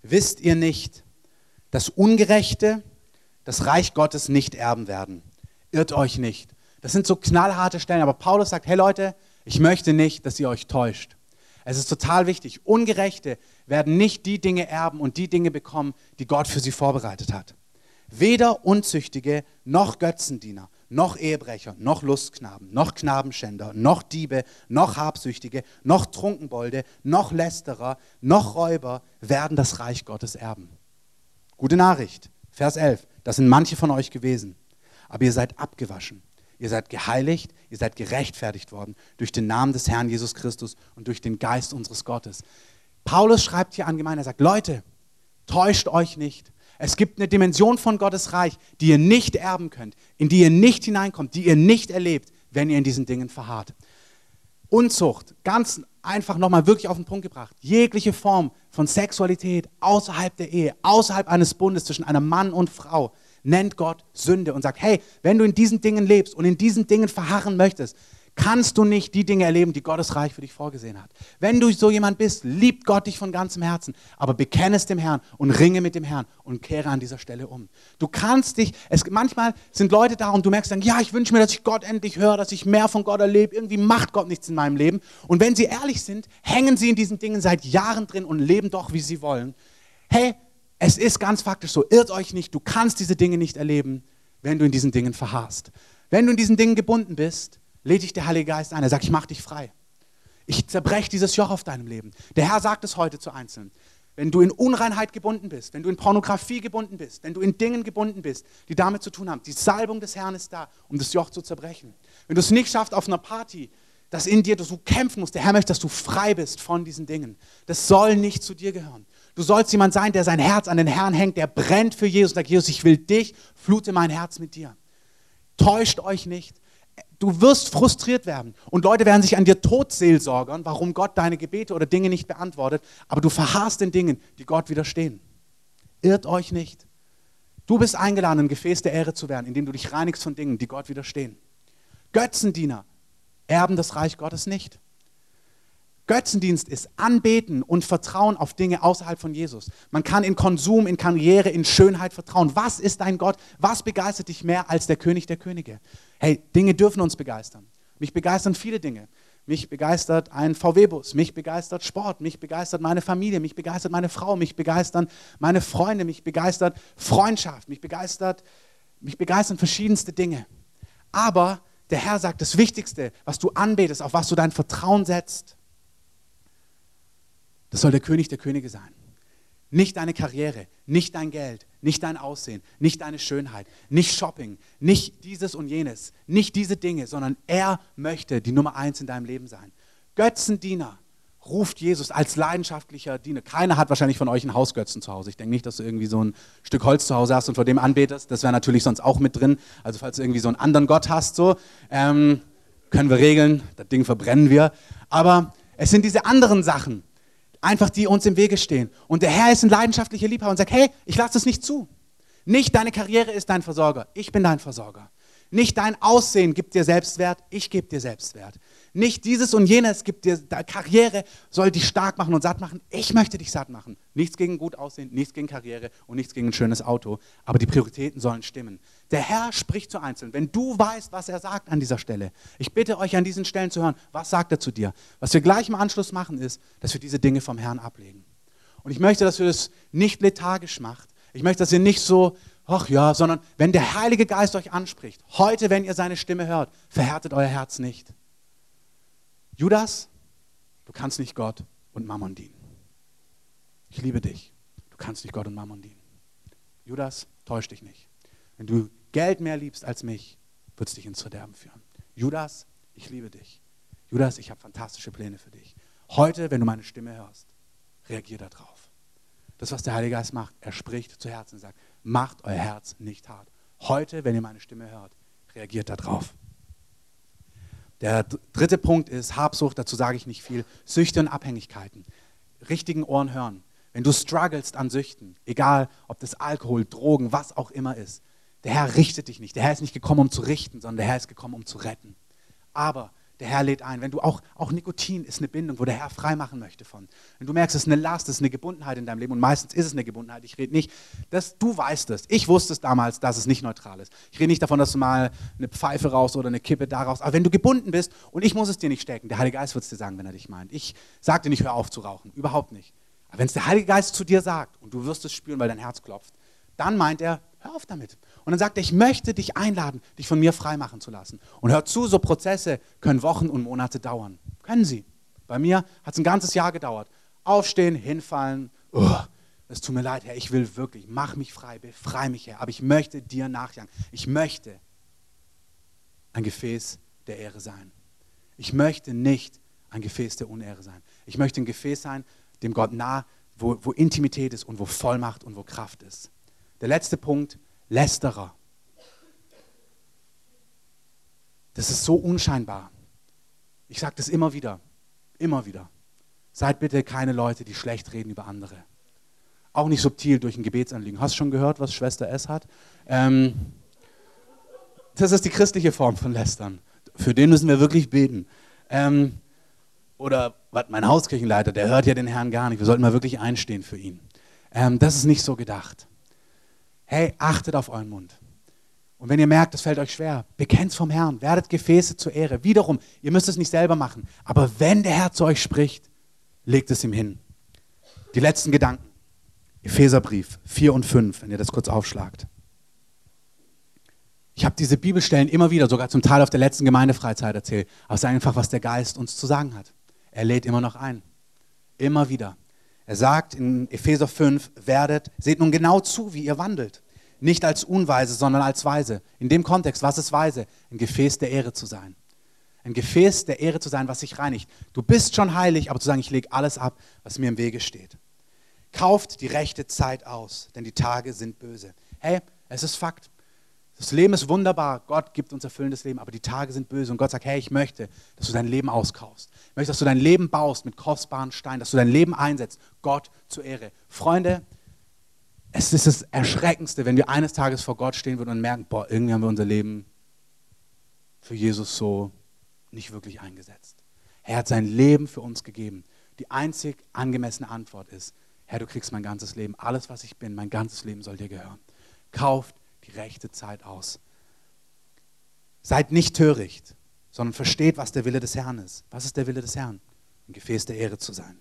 wisst ihr nicht, dass Ungerechte das Reich Gottes nicht erben werden? Irrt euch nicht. Das sind so knallharte Stellen, aber Paulus sagt, hey Leute, ich möchte nicht, dass ihr euch täuscht. Es ist total wichtig. Ungerechte werden nicht die Dinge erben und die Dinge bekommen, die Gott für sie vorbereitet hat. Weder Unzüchtige, noch Götzendiener, noch Ehebrecher, noch Lustknaben, noch Knabenschänder, noch Diebe, noch Habsüchtige, noch Trunkenbolde, noch Lästerer, noch Räuber werden das Reich Gottes erben. Gute Nachricht, Vers 11, das sind manche von euch gewesen, aber ihr seid abgewaschen Ihr seid geheiligt, ihr seid gerechtfertigt worden durch den Namen des Herrn Jesus Christus und durch den Geist unseres Gottes. Paulus schreibt hier allgemein, er sagt, Leute, täuscht euch nicht. Es gibt eine Dimension von Gottes Reich, die ihr nicht erben könnt, in die ihr nicht hineinkommt, die ihr nicht erlebt, wenn ihr in diesen Dingen verharrt. Unzucht, ganz einfach nochmal wirklich auf den Punkt gebracht. Jegliche Form von Sexualität außerhalb der Ehe, außerhalb eines Bundes zwischen einem Mann und Frau, nennt Gott Sünde und sagt, hey, wenn du in diesen Dingen lebst und in diesen Dingen verharren möchtest, kannst du nicht die Dinge erleben, die Gottes Reich für dich vorgesehen hat. Wenn du so jemand bist, liebt Gott dich von ganzem Herzen, aber bekenne es dem Herrn und ringe mit dem Herrn und kehre an dieser Stelle um. Du kannst dich, es, manchmal sind Leute da und du merkst dann, ja, ich wünsche mir, dass ich Gott endlich höre, dass ich mehr von Gott erlebe. Irgendwie macht Gott nichts in meinem Leben. Und wenn sie ehrlich sind, hängen sie in diesen Dingen seit Jahren drin und leben doch, wie sie wollen. Hey, es ist ganz faktisch so, irrt euch nicht, du kannst diese Dinge nicht erleben, wenn du in diesen Dingen verharrst. Wenn du in diesen Dingen gebunden bist, lädt dich der Heilige Geist ein. Er sagt, ich mache dich frei. Ich zerbreche dieses Joch auf deinem Leben. Der Herr sagt es heute zu Einzelnen. Wenn du in Unreinheit gebunden bist, wenn du in Pornografie gebunden bist, wenn du in Dingen gebunden bist, die damit zu tun haben, die Salbung des Herrn ist da, um das Joch zu zerbrechen. Wenn du es nicht schaffst auf einer Party, dass in dir du kämpfen musst, der Herr möchte, dass du frei bist von diesen Dingen. Das soll nicht zu dir gehören. Du sollst jemand sein, der sein Herz an den Herrn hängt, der brennt für Jesus und sagt, Jesus, ich will dich, flute mein Herz mit dir. Täuscht euch nicht. Du wirst frustriert werden und Leute werden sich an dir totseelsorgern, warum Gott deine Gebete oder Dinge nicht beantwortet, aber du verharrst in Dingen, die Gott widerstehen. Irrt euch nicht. Du bist eingeladen, ein Gefäß der Ehre zu werden, indem du dich reinigst von Dingen, die Gott widerstehen. Götzendiener erben das Reich Gottes nicht. Götzendienst ist Anbeten und Vertrauen auf Dinge außerhalb von Jesus. Man kann in Konsum, in Karriere, in Schönheit vertrauen. Was ist dein Gott? Was begeistert dich mehr als der König der Könige? Hey, Dinge dürfen uns begeistern. Mich begeistern viele Dinge. Mich begeistert ein VW-Bus, mich begeistert Sport, mich begeistert meine Familie, mich begeistert meine Frau, mich begeistern meine Freunde, mich begeistert Freundschaft, mich begeistert, mich begeistern verschiedenste Dinge. Aber der Herr sagt, das Wichtigste, was du anbetest, auf was du dein Vertrauen setzt, das soll der König der Könige sein. Nicht deine Karriere, nicht dein Geld, nicht dein Aussehen, nicht deine Schönheit, nicht Shopping, nicht dieses und jenes, nicht diese Dinge, sondern er möchte die Nummer eins in deinem Leben sein. Götzendiener ruft Jesus als leidenschaftlicher Diener. Keiner hat wahrscheinlich von euch einen Hausgötzen zu Hause. Ich denke nicht, dass du irgendwie so ein Stück Holz zu Hause hast und vor dem anbetest. Das wäre natürlich sonst auch mit drin. Also falls du irgendwie so einen anderen Gott hast, so ähm, können wir regeln. Das Ding verbrennen wir. Aber es sind diese anderen Sachen, einfach die uns im Wege stehen. Und der Herr ist ein leidenschaftlicher Liebhaber und sagt, hey, ich lasse das nicht zu. Nicht deine Karriere ist dein Versorger, ich bin dein Versorger. Nicht dein Aussehen gibt dir Selbstwert, ich gebe dir Selbstwert. Nicht dieses und jenes gibt dir Karriere, soll dich stark machen und satt machen. Ich möchte dich satt machen. Nichts gegen gut aussehen, nichts gegen Karriere und nichts gegen ein schönes Auto. Aber die Prioritäten sollen stimmen. Der Herr spricht zu Einzelnen. Wenn du weißt, was er sagt an dieser Stelle, ich bitte euch an diesen Stellen zu hören, was sagt er zu dir? Was wir gleich im Anschluss machen, ist, dass wir diese Dinge vom Herrn ablegen. Und ich möchte, dass wir das nicht lethargisch macht. Ich möchte, dass ihr nicht so ach ja, sondern wenn der Heilige Geist euch anspricht, heute, wenn ihr seine Stimme hört, verhärtet euer Herz nicht. Judas, du kannst nicht Gott und Mammon dienen. Ich liebe dich. Du kannst nicht Gott und Mammon dienen. Judas, täusch dich nicht. Wenn du Geld mehr liebst als mich, wird es dich ins Verderben führen. Judas, ich liebe dich. Judas, ich habe fantastische Pläne für dich. Heute, wenn du meine Stimme hörst, reagier darauf. Das, was der Heilige Geist macht, er spricht zu Herzen und sagt, macht euer Herz nicht hart. Heute, wenn ihr meine Stimme hört, reagiert darauf. Der dritte Punkt ist Habsucht, dazu sage ich nicht viel. Süchte und Abhängigkeiten. Richtigen Ohren hören. Wenn du strugglest an Süchten, egal ob das Alkohol, Drogen, was auch immer ist, der Herr richtet dich nicht. Der Herr ist nicht gekommen, um zu richten, sondern der Herr ist gekommen, um zu retten. Aber der Herr lädt ein. Wenn du auch, auch Nikotin ist eine Bindung, wo der Herr frei machen möchte von. Wenn du merkst, es ist eine Last, es ist eine Gebundenheit in deinem Leben und meistens ist es eine Gebundenheit. Ich rede nicht, dass du weißt es. Ich wusste es damals, dass es nicht neutral ist. Ich rede nicht davon, dass du mal eine Pfeife raus oder eine Kippe daraus. Aber wenn du gebunden bist und ich muss es dir nicht stecken, der Heilige Geist wird es dir sagen, wenn er dich meint. Ich sage dir nicht, hör auf zu rauchen. Überhaupt nicht. Aber wenn es der Heilige Geist zu dir sagt und du wirst es spüren, weil dein Herz klopft, dann meint er, hör auf damit. Und dann sagt er, ich möchte dich einladen, dich von mir freimachen zu lassen. Und hör zu, so Prozesse können Wochen und Monate dauern. Können sie. Bei mir hat es ein ganzes Jahr gedauert. Aufstehen, hinfallen. Es tut mir leid, Herr, ich will wirklich, mach mich frei, befreie mich, Herr. Aber ich möchte dir nachjagen. Ich möchte ein Gefäß der Ehre sein. Ich möchte nicht ein Gefäß der Unehre sein. Ich möchte ein Gefäß sein, dem Gott nah, wo, wo Intimität ist und wo Vollmacht und wo Kraft ist. Der letzte Punkt, Lästerer. Das ist so unscheinbar. Ich sage das immer wieder, immer wieder. Seid bitte keine Leute, die schlecht reden über andere. Auch nicht subtil durch ein Gebetsanliegen. Hast du schon gehört, was Schwester S hat? Ähm, das ist die christliche Form von Lästern. für den müssen wir wirklich beten. Ähm, oder was, mein Hauskirchenleiter, der hört ja den Herrn gar nicht. Wir sollten mal wirklich einstehen für ihn. Ähm, das ist nicht so gedacht. Hey, achtet auf euren Mund. Und wenn ihr merkt, es fällt euch schwer, bekennt vom Herrn, werdet Gefäße zur Ehre. Wiederum, ihr müsst es nicht selber machen. Aber wenn der Herr zu euch spricht, legt es ihm hin. Die letzten Gedanken. Epheserbrief 4 und 5, wenn ihr das kurz aufschlagt. Ich habe diese Bibelstellen immer wieder, sogar zum Teil auf der letzten Gemeindefreizeit erzählt. Aber es ist einfach, was der Geist uns zu sagen hat. Er lädt immer noch ein. Immer wieder. Er sagt in Epheser 5, werdet, seht nun genau zu, wie ihr wandelt. Nicht als Unweise, sondern als Weise. In dem Kontext, was ist Weise? Ein Gefäß der Ehre zu sein. Ein Gefäß der Ehre zu sein, was sich reinigt. Du bist schon heilig, aber zu sagen, ich lege alles ab, was mir im Wege steht. Kauft die rechte Zeit aus, denn die Tage sind böse. Hey, es ist Fakt. Das Leben ist wunderbar. Gott gibt uns erfüllendes Leben, aber die Tage sind böse. Und Gott sagt, hey, ich möchte, dass du dein Leben auskaufst. Ich möchte, dass du dein Leben baust mit kostbaren Steinen, dass du dein Leben einsetzt, Gott zur Ehre. Freunde, es ist das Erschreckendste, wenn wir eines Tages vor Gott stehen würden und merken, boah, irgendwie haben wir unser Leben für Jesus so nicht wirklich eingesetzt. Er hat sein Leben für uns gegeben. Die einzig angemessene Antwort ist, Herr, du kriegst mein ganzes Leben, alles, was ich bin, mein ganzes Leben soll dir gehören. Kauft die rechte Zeit aus. Seid nicht töricht, sondern versteht, was der Wille des Herrn ist. Was ist der Wille des Herrn? Ein Gefäß der Ehre zu sein.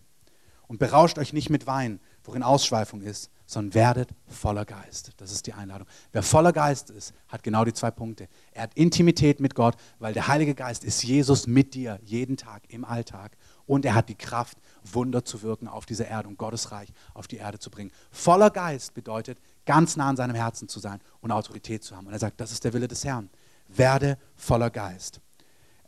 Und berauscht euch nicht mit Wein, worin Ausschweifung ist, sondern werdet voller Geist. Das ist die Einladung. Wer voller Geist ist, hat genau die zwei Punkte. Er hat Intimität mit Gott, weil der Heilige Geist ist Jesus mit dir jeden Tag im Alltag. Und er hat die Kraft, Wunder zu wirken auf dieser Erde und Gottes Reich auf die Erde zu bringen. Voller Geist bedeutet, ganz nah an seinem Herzen zu sein und Autorität zu haben. Und er sagt, das ist der Wille des Herrn. Werde voller Geist.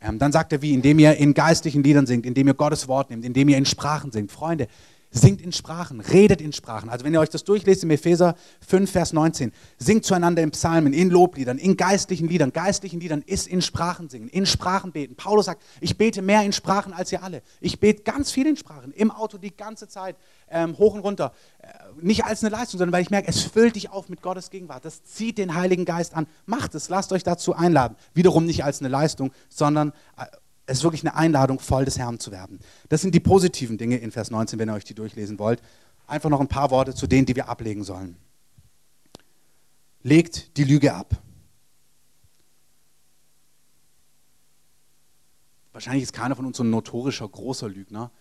Ähm, dann sagt er wie, indem ihr in geistlichen Liedern singt, indem ihr Gottes Wort nehmt, indem ihr in Sprachen singt. Freunde, Singt in Sprachen, redet in Sprachen. Also wenn ihr euch das durchlest im Epheser 5, Vers 19, singt zueinander in Psalmen, in Lobliedern, in geistlichen Liedern. Geistlichen Liedern ist in Sprachen singen, in Sprachen beten. Paulus sagt, ich bete mehr in Sprachen als ihr alle. Ich bete ganz viel in Sprachen, im Auto die ganze Zeit, ähm, hoch und runter. Äh, nicht als eine Leistung, sondern weil ich merke, es füllt dich auf mit Gottes Gegenwart. Das zieht den Heiligen Geist an. Macht es, lasst euch dazu einladen. Wiederum nicht als eine Leistung, sondern äh, es ist wirklich eine Einladung, voll des Herrn zu werden. Das sind die positiven Dinge in Vers 19, wenn ihr euch die durchlesen wollt. Einfach noch ein paar Worte zu denen, die wir ablegen sollen. Legt die Lüge ab. Wahrscheinlich ist keiner von uns so ein notorischer großer Lügner.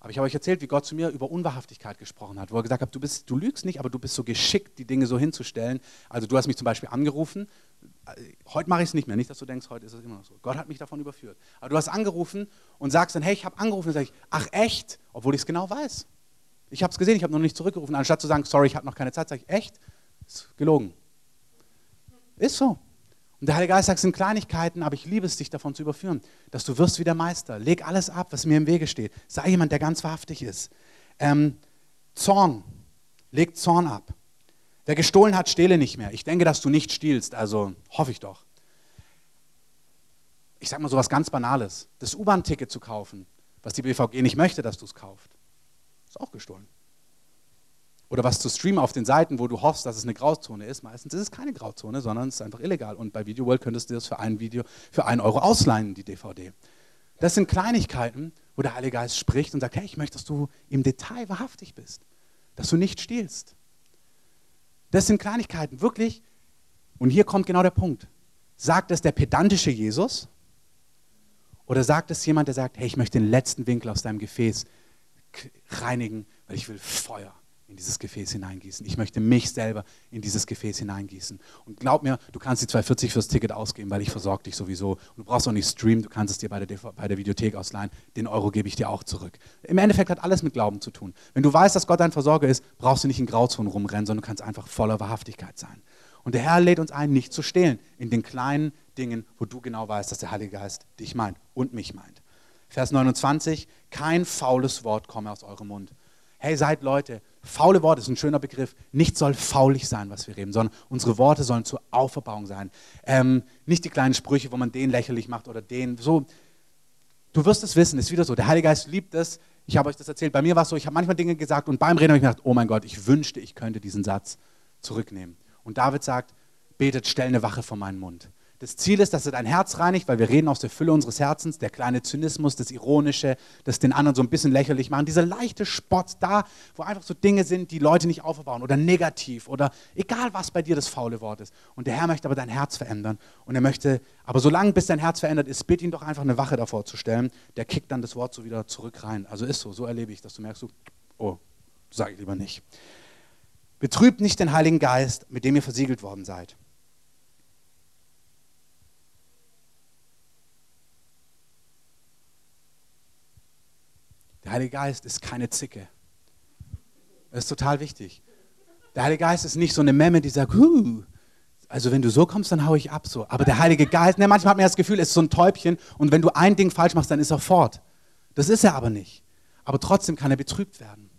Aber ich habe euch erzählt, wie Gott zu mir über Unwahrhaftigkeit gesprochen hat, wo er gesagt hat, du, bist, du lügst nicht, aber du bist so geschickt, die Dinge so hinzustellen. Also du hast mich zum Beispiel angerufen heute mache ich es nicht mehr, nicht, dass du denkst, heute ist es immer noch so. Gott hat mich davon überführt. Aber du hast angerufen und sagst dann, hey, ich habe angerufen, und sage ich, ach echt? Obwohl ich es genau weiß. Ich habe es gesehen, ich habe noch nicht zurückgerufen. Anstatt zu sagen, sorry, ich habe noch keine Zeit, sage ich, echt? Ist gelogen. Ist so. Und der Heilige Geist sagt, es sind Kleinigkeiten, aber ich liebe es, dich davon zu überführen, dass du wirst wie der Meister. Leg alles ab, was mir im Wege steht. Sei jemand, der ganz wahrhaftig ist. Ähm, Zorn. Leg Zorn ab. Wer gestohlen hat, stehle nicht mehr. Ich denke, dass du nicht stiehlst, also hoffe ich doch. Ich sage mal so was ganz Banales. Das U-Bahn-Ticket zu kaufen, was die BVG nicht möchte, dass du es kaufst, ist auch gestohlen. Oder was zu streamen auf den Seiten, wo du hoffst, dass es eine Grauzone ist. Meistens ist es keine Grauzone, sondern es ist einfach illegal. Und bei Video World könntest du das für ein Video für einen Euro ausleihen, die DVD. Das sind Kleinigkeiten, wo der Heilige Geist spricht und sagt, hey, ich möchte, dass du im Detail wahrhaftig bist, dass du nicht stiehlst. Das sind Kleinigkeiten, wirklich. Und hier kommt genau der Punkt. Sagt es der pedantische Jesus oder sagt es jemand, der sagt, hey, ich möchte den letzten Winkel aus deinem Gefäß reinigen, weil ich will Feuer in dieses Gefäß hineingießen. Ich möchte mich selber in dieses Gefäß hineingießen. Und glaub mir, du kannst die 240 fürs Ticket ausgeben, weil ich versorge dich sowieso. Und du brauchst auch nicht streamen, du kannst es dir bei der, bei der Videothek ausleihen. Den Euro gebe ich dir auch zurück. Im Endeffekt hat alles mit Glauben zu tun. Wenn du weißt, dass Gott dein Versorger ist, brauchst du nicht in Grauzonen rumrennen, sondern du kannst einfach voller Wahrhaftigkeit sein. Und der Herr lädt uns ein, nicht zu stehlen in den kleinen Dingen, wo du genau weißt, dass der Heilige Geist dich meint und mich meint. Vers 29, kein faules Wort komme aus eurem Mund. Hey, seid Leute, Faule Worte ist ein schöner Begriff. Nichts soll faulig sein, was wir reden, sondern unsere Worte sollen zur Auferbauung sein. Ähm, nicht die kleinen Sprüche, wo man den lächerlich macht oder den. So, du wirst es wissen, ist wieder so. Der Heilige Geist liebt es. Ich habe euch das erzählt. Bei mir war es so, ich habe manchmal Dinge gesagt und beim Reden habe ich gedacht, oh mein Gott, ich wünschte, ich könnte diesen Satz zurücknehmen. Und David sagt, betet, stell eine Wache vor meinen Mund. Das Ziel ist, dass er dein Herz reinigt, weil wir reden aus der Fülle unseres Herzens, der kleine Zynismus, das Ironische, das den anderen so ein bisschen lächerlich machen, dieser leichte Spott da, wo einfach so Dinge sind, die Leute nicht aufbauen oder negativ oder egal was bei dir das faule Wort ist. Und der Herr möchte aber dein Herz verändern und er möchte, aber solange bis dein Herz verändert ist, bitte ihn doch einfach eine Wache davor zu stellen, der kickt dann das Wort so wieder zurück rein. Also ist so, so erlebe ich, dass du merkst, oh, sage ich lieber nicht. Betrübt nicht den Heiligen Geist, mit dem ihr versiegelt worden seid. Der Heilige Geist ist keine Zicke. Das ist total wichtig. Der Heilige Geist ist nicht so eine Memme, die sagt, huh, also wenn du so kommst, dann haue ich ab so. Aber der Heilige Geist, ne, manchmal hat man das Gefühl, er ist so ein Täubchen und wenn du ein Ding falsch machst, dann ist er fort. Das ist er aber nicht. Aber trotzdem kann er betrübt werden.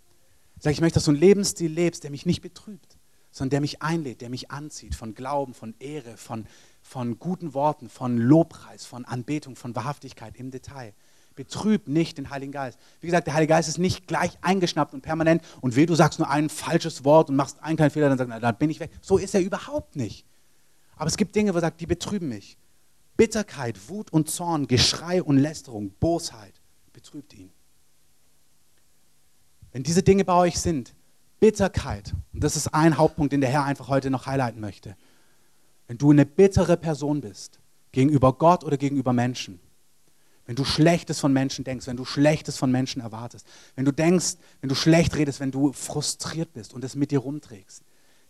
Sag, ich möchte, dass du einen Lebensstil lebst, der mich nicht betrübt, sondern der mich einlädt, der mich anzieht von Glauben, von Ehre, von, von guten Worten, von Lobpreis, von Anbetung, von Wahrhaftigkeit im Detail. Betrüb nicht den Heiligen Geist. Wie gesagt, der Heilige Geist ist nicht gleich eingeschnappt und permanent und weh, du sagst nur ein falsches Wort und machst einen kleinen Fehler, dann sagst du, dann bin ich weg. So ist er überhaupt nicht. Aber es gibt Dinge, wo er sagt, die betrüben mich. Bitterkeit, Wut und Zorn, Geschrei und Lästerung, Bosheit betrübt ihn. Wenn diese Dinge bei euch sind, Bitterkeit, und das ist ein Hauptpunkt, den der Herr einfach heute noch highlighten möchte. Wenn du eine bittere Person bist, gegenüber Gott oder gegenüber Menschen, wenn du Schlechtes von Menschen denkst, wenn du Schlechtes von Menschen erwartest, wenn du denkst, wenn du schlecht redest, wenn du frustriert bist und es mit dir rumträgst.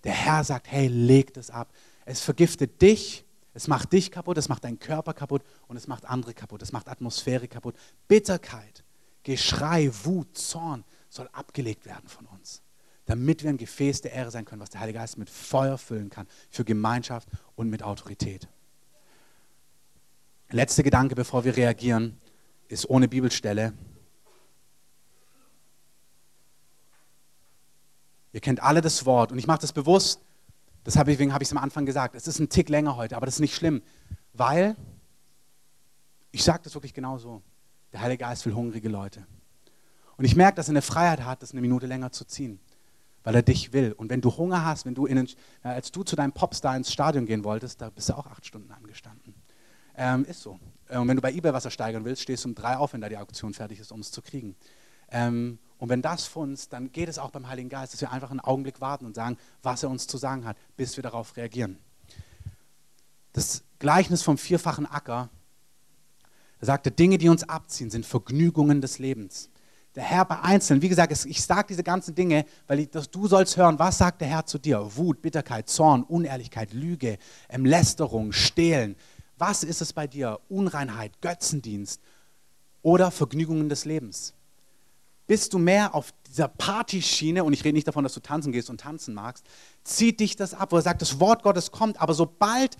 Der Herr sagt, hey, leg das ab. Es vergiftet dich, es macht dich kaputt, es macht deinen Körper kaputt und es macht andere kaputt, es macht Atmosphäre kaputt. Bitterkeit, Geschrei, Wut, Zorn soll abgelegt werden von uns, damit wir ein Gefäß der Ehre sein können, was der Heilige Geist mit Feuer füllen kann, für Gemeinschaft und mit Autorität. Letzter Gedanke, bevor wir reagieren, ist ohne Bibelstelle. Ihr kennt alle das Wort und ich mache das bewusst, deswegen habe ich es am Anfang gesagt. Es ist ein Tick länger heute, aber das ist nicht schlimm, weil ich sage das wirklich genau so. Der Heilige Geist will hungrige Leute. Und ich merke, dass er eine Freiheit hat, das eine Minute länger zu ziehen, weil er dich will. Und wenn du Hunger hast, wenn du in, als du zu deinem Popstar ins Stadion gehen wolltest, da bist du auch acht Stunden angestanden. Ähm, ist so. Äh, und wenn du bei eBay was ersteigern willst, stehst du um drei auf, wenn da die Auktion fertig ist, um es zu kriegen. Ähm, und wenn das funzt, dann geht es auch beim Heiligen Geist, dass wir einfach einen Augenblick warten und sagen, was er uns zu sagen hat, bis wir darauf reagieren. Das Gleichnis vom vierfachen Acker, er sagte, Dinge, die uns abziehen, sind Vergnügungen des Lebens. Der Herr bei Einzelnen, wie gesagt, ich sage diese ganzen Dinge, weil ich, du sollst hören, was sagt der Herr zu dir? Wut, Bitterkeit, Zorn, Unehrlichkeit, Lüge, Lästerung, Stehlen, was ist es bei dir? Unreinheit, Götzendienst oder Vergnügungen des Lebens? Bist du mehr auf dieser Partyschiene, und ich rede nicht davon, dass du tanzen gehst und tanzen magst, zieht dich das ab, wo er sagt, das Wort Gottes kommt, aber sobald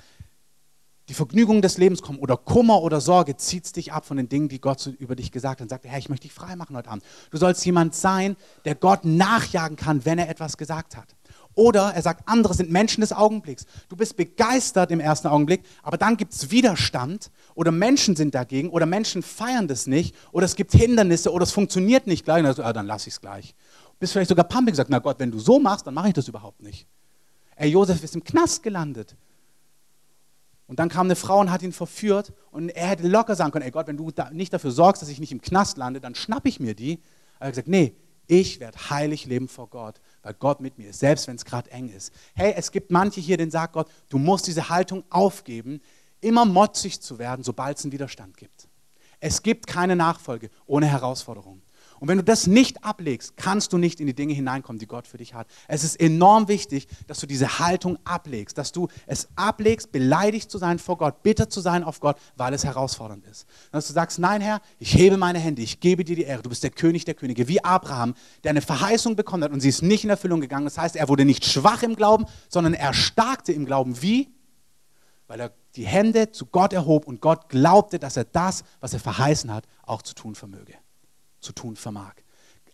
die Vergnügungen des Lebens kommen oder Kummer oder Sorge, zieht es dich ab von den Dingen, die Gott über dich gesagt hat. Und sagt, Herr, ich möchte dich frei machen heute Abend. Du sollst jemand sein, der Gott nachjagen kann, wenn er etwas gesagt hat. Oder er sagt, andere sind Menschen des Augenblicks. Du bist begeistert im ersten Augenblick, aber dann gibt es Widerstand oder Menschen sind dagegen oder Menschen feiern das nicht oder es gibt Hindernisse oder es funktioniert nicht gleich. Dann, ah, dann lass ich es gleich. Bist vielleicht sogar pumpig gesagt, na Gott, wenn du so machst, dann mache ich das überhaupt nicht. Ey, Josef ist im Knast gelandet. Und dann kam eine Frau und hat ihn verführt und er hätte locker sagen können, ey Gott, wenn du da nicht dafür sorgst, dass ich nicht im Knast lande, dann schnapp ich mir die. Er hat gesagt, nee, ich werde heilig leben vor Gott weil Gott mit mir ist, selbst wenn es gerade eng ist. Hey, es gibt manche hier, denen sagt Gott, du musst diese Haltung aufgeben, immer motzig zu werden, sobald es einen Widerstand gibt. Es gibt keine Nachfolge ohne Herausforderung. Und wenn du das nicht ablegst, kannst du nicht in die Dinge hineinkommen, die Gott für dich hat. Es ist enorm wichtig, dass du diese Haltung ablegst, dass du es ablegst, beleidigt zu sein vor Gott, bitter zu sein auf Gott, weil es herausfordernd ist. Dass du sagst, nein Herr, ich hebe meine Hände, ich gebe dir die Ehre, du bist der König der Könige, wie Abraham, der eine Verheißung bekommen hat und sie ist nicht in Erfüllung gegangen. Das heißt, er wurde nicht schwach im Glauben, sondern er starkte im Glauben. Wie? Weil er die Hände zu Gott erhob und Gott glaubte, dass er das, was er verheißen hat, auch zu tun vermöge zu tun vermag.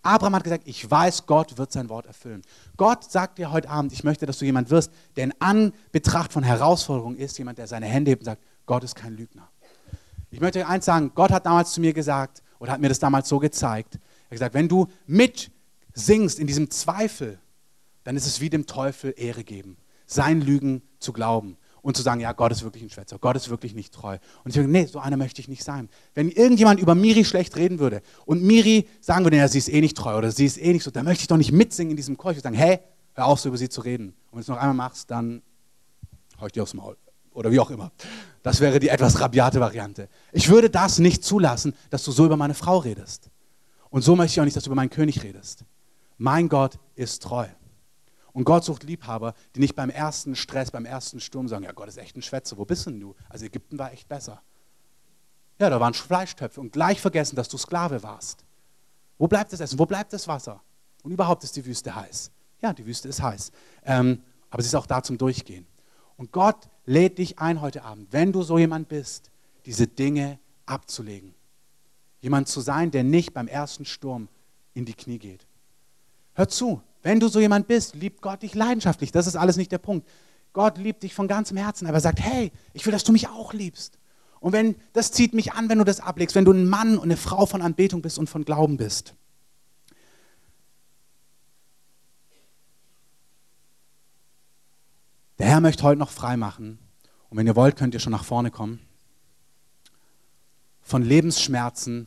Abraham hat gesagt, ich weiß, Gott wird sein Wort erfüllen. Gott sagt dir heute Abend, ich möchte, dass du jemand wirst, der in Anbetracht von Herausforderungen ist, jemand, der seine Hände hebt und sagt, Gott ist kein Lügner. Ich möchte eins sagen, Gott hat damals zu mir gesagt, oder hat mir das damals so gezeigt, er hat gesagt, wenn du mitsingst in diesem Zweifel, dann ist es wie dem Teufel Ehre geben, sein Lügen zu glauben. Und zu sagen, ja, Gott ist wirklich ein Schwätzer, Gott ist wirklich nicht treu. Und ich sage, nee, so einer möchte ich nicht sein. Wenn irgendjemand über Miri schlecht reden würde und Miri sagen würde, ja, sie ist eh nicht treu oder sie ist eh nicht so, dann möchte ich doch nicht mitsingen in diesem Chor. Ich würde sagen, hey, hör auf, so über sie zu reden. Und wenn du es noch einmal machst, dann hau ich dir aufs Maul. Oder wie auch immer. Das wäre die etwas rabiate Variante. Ich würde das nicht zulassen, dass du so über meine Frau redest. Und so möchte ich auch nicht, dass du über meinen König redest. Mein Gott ist treu. Und Gott sucht Liebhaber, die nicht beim ersten Stress, beim ersten Sturm sagen, ja, Gott ist echt ein Schwätzer, wo bist denn du? Also Ägypten war echt besser. Ja, da waren Fleischtöpfe und gleich vergessen, dass du Sklave warst. Wo bleibt das Essen? Wo bleibt das Wasser? Und überhaupt ist die Wüste heiß. Ja, die Wüste ist heiß. Ähm, aber sie ist auch da zum Durchgehen. Und Gott lädt dich ein heute Abend, wenn du so jemand bist, diese Dinge abzulegen. Jemand zu sein, der nicht beim ersten Sturm in die Knie geht. Hör zu, wenn du so jemand bist, liebt Gott dich leidenschaftlich. Das ist alles nicht der Punkt. Gott liebt dich von ganzem Herzen, aber er sagt, hey, ich will, dass du mich auch liebst. Und wenn das zieht mich an, wenn du das ablegst, wenn du ein Mann und eine Frau von Anbetung bist und von Glauben bist. Der Herr möchte heute noch frei machen. Und wenn ihr wollt, könnt ihr schon nach vorne kommen. Von Lebensschmerzen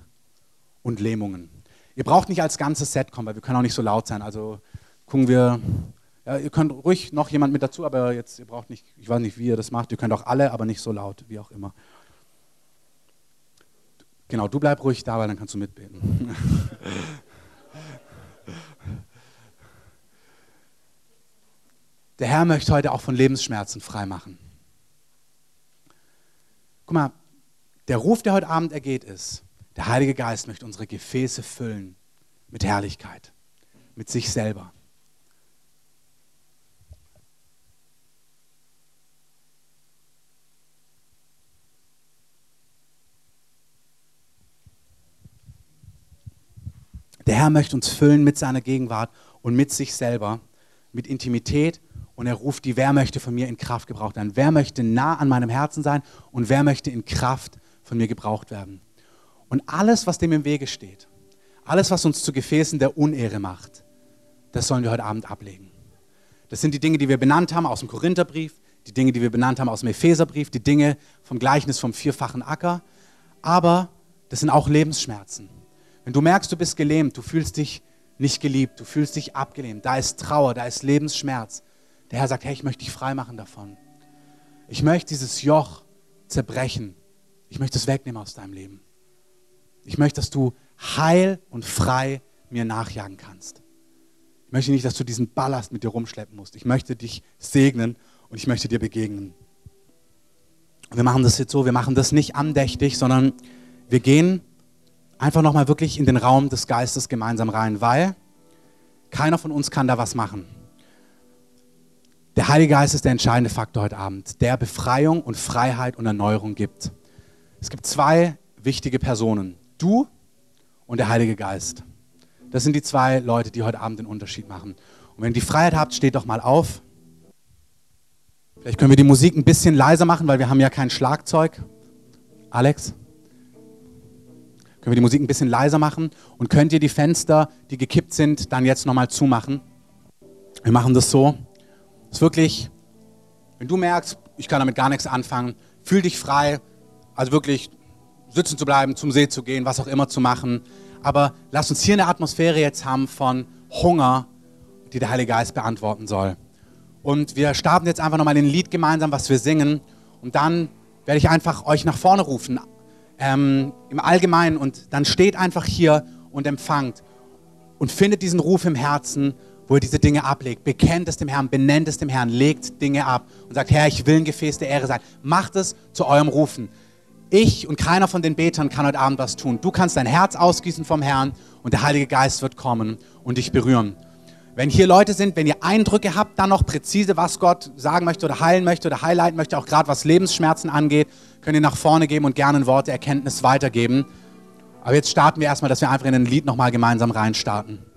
und Lähmungen. Ihr braucht nicht als ganzes Set kommen, weil wir können auch nicht so laut sein. Also gucken wir, ja, ihr könnt ruhig noch jemand mit dazu, aber jetzt, ihr braucht nicht, ich weiß nicht, wie ihr das macht. Ihr könnt auch alle, aber nicht so laut, wie auch immer. Genau, du bleib ruhig da, weil dann kannst du mitbeten. Der Herr möchte heute auch von Lebensschmerzen freimachen. Guck mal, der Ruf, der heute Abend ergeht, ist, der Heilige Geist möchte unsere Gefäße füllen mit Herrlichkeit, mit sich selber. Der Herr möchte uns füllen mit seiner Gegenwart und mit sich selber, mit Intimität und er ruft die, wer möchte von mir in Kraft gebraucht werden? Wer möchte nah an meinem Herzen sein und wer möchte in Kraft von mir gebraucht werden? Und alles, was dem im Wege steht, alles, was uns zu Gefäßen der Unehre macht, das sollen wir heute Abend ablegen. Das sind die Dinge, die wir benannt haben aus dem Korintherbrief, die Dinge, die wir benannt haben aus dem Epheserbrief, die Dinge vom Gleichnis vom vierfachen Acker. Aber das sind auch Lebensschmerzen. Wenn du merkst, du bist gelähmt, du fühlst dich nicht geliebt, du fühlst dich abgelehnt, da ist Trauer, da ist Lebensschmerz, der Herr sagt, hey, ich möchte dich frei machen davon. Ich möchte dieses Joch zerbrechen. Ich möchte es wegnehmen aus deinem Leben. Ich möchte, dass du heil und frei mir nachjagen kannst. Ich möchte nicht, dass du diesen Ballast mit dir rumschleppen musst. Ich möchte dich segnen und ich möchte dir begegnen. Wir machen das jetzt so, wir machen das nicht andächtig, sondern wir gehen einfach nochmal wirklich in den Raum des Geistes gemeinsam rein, weil keiner von uns kann da was machen. Der Heilige Geist ist der entscheidende Faktor heute Abend, der Befreiung und Freiheit und Erneuerung gibt. Es gibt zwei wichtige Personen, du und der Heilige Geist. Das sind die zwei Leute, die heute Abend den Unterschied machen. Und wenn ihr die Freiheit habt, steht doch mal auf. Vielleicht können wir die Musik ein bisschen leiser machen, weil wir haben ja kein Schlagzeug. Alex? Können wir die Musik ein bisschen leiser machen? Und könnt ihr die Fenster, die gekippt sind, dann jetzt nochmal zumachen? Wir machen das so. Es ist wirklich, wenn du merkst, ich kann damit gar nichts anfangen, fühl dich frei, also wirklich sitzen zu bleiben, zum See zu gehen, was auch immer zu machen. Aber lass uns hier eine Atmosphäre jetzt haben von Hunger, die der Heilige Geist beantworten soll. Und wir starten jetzt einfach nochmal ein Lied gemeinsam, was wir singen. Und dann werde ich einfach euch nach vorne rufen, ähm, im Allgemeinen. Und dann steht einfach hier und empfangt und findet diesen Ruf im Herzen wo ihr diese Dinge ablegt. Bekennt es dem Herrn, benennt es dem Herrn, legt Dinge ab und sagt, Herr, ich will ein Gefäß der Ehre sein. Macht es zu eurem Rufen. Ich und keiner von den Betern kann heute Abend was tun. Du kannst dein Herz ausgießen vom Herrn und der Heilige Geist wird kommen und dich berühren. Wenn hier Leute sind, wenn ihr Eindrücke habt, dann noch präzise, was Gott sagen möchte oder heilen möchte oder highlighten möchte, auch gerade was Lebensschmerzen angeht, könnt ihr nach vorne geben und gerne ein Wort der Erkenntnis weitergeben. Aber jetzt starten wir erstmal, dass wir einfach in ein Lied nochmal gemeinsam reinstarten.